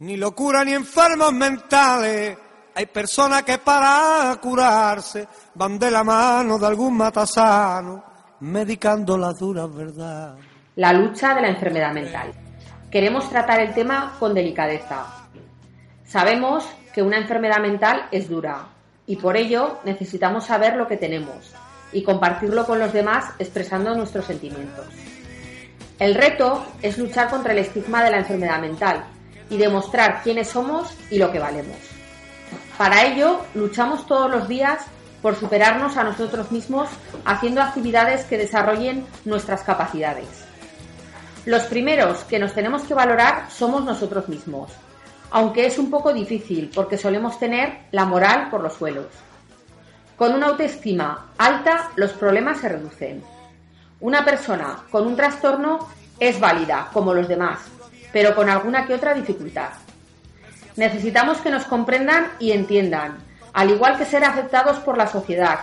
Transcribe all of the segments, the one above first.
Ni locura ni enfermos mentales. Hay personas que para curarse van de la mano de algún matasano, medicando las duras verdades. La lucha de la enfermedad mental. Queremos tratar el tema con delicadeza. Sabemos que una enfermedad mental es dura y por ello necesitamos saber lo que tenemos y compartirlo con los demás expresando nuestros sentimientos. El reto es luchar contra el estigma de la enfermedad mental y demostrar quiénes somos y lo que valemos. Para ello, luchamos todos los días por superarnos a nosotros mismos haciendo actividades que desarrollen nuestras capacidades. Los primeros que nos tenemos que valorar somos nosotros mismos, aunque es un poco difícil porque solemos tener la moral por los suelos. Con una autoestima alta, los problemas se reducen. Una persona con un trastorno es válida, como los demás, pero con alguna que otra dificultad. Necesitamos que nos comprendan y entiendan, al igual que ser aceptados por la sociedad.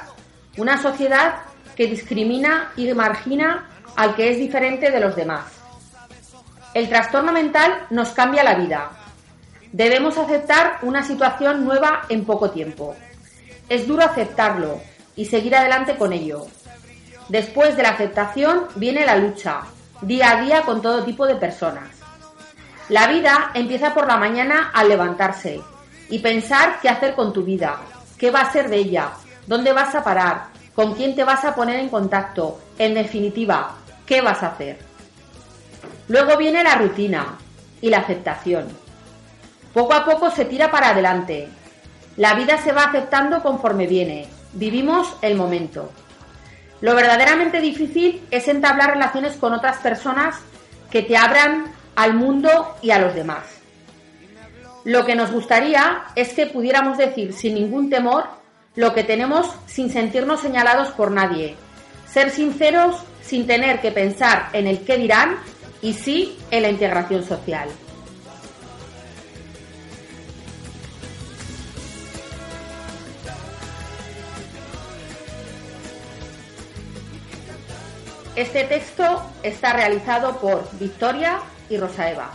Una sociedad que discrimina y margina al que es diferente de los demás. El trastorno mental nos cambia la vida. Debemos aceptar una situación nueva en poco tiempo. Es duro aceptarlo y seguir adelante con ello. Después de la aceptación viene la lucha, día a día con todo tipo de personas. La vida empieza por la mañana al levantarse y pensar qué hacer con tu vida, qué va a ser de ella, dónde vas a parar, con quién te vas a poner en contacto, en definitiva, qué vas a hacer. Luego viene la rutina y la aceptación. Poco a poco se tira para adelante, la vida se va aceptando conforme viene. Vivimos el momento. Lo verdaderamente difícil es entablar relaciones con otras personas que te abran al mundo y a los demás. Lo que nos gustaría es que pudiéramos decir sin ningún temor lo que tenemos sin sentirnos señalados por nadie. Ser sinceros sin tener que pensar en el qué dirán y sí en la integración social. Este texto está realizado por Victoria y Rosa Eva.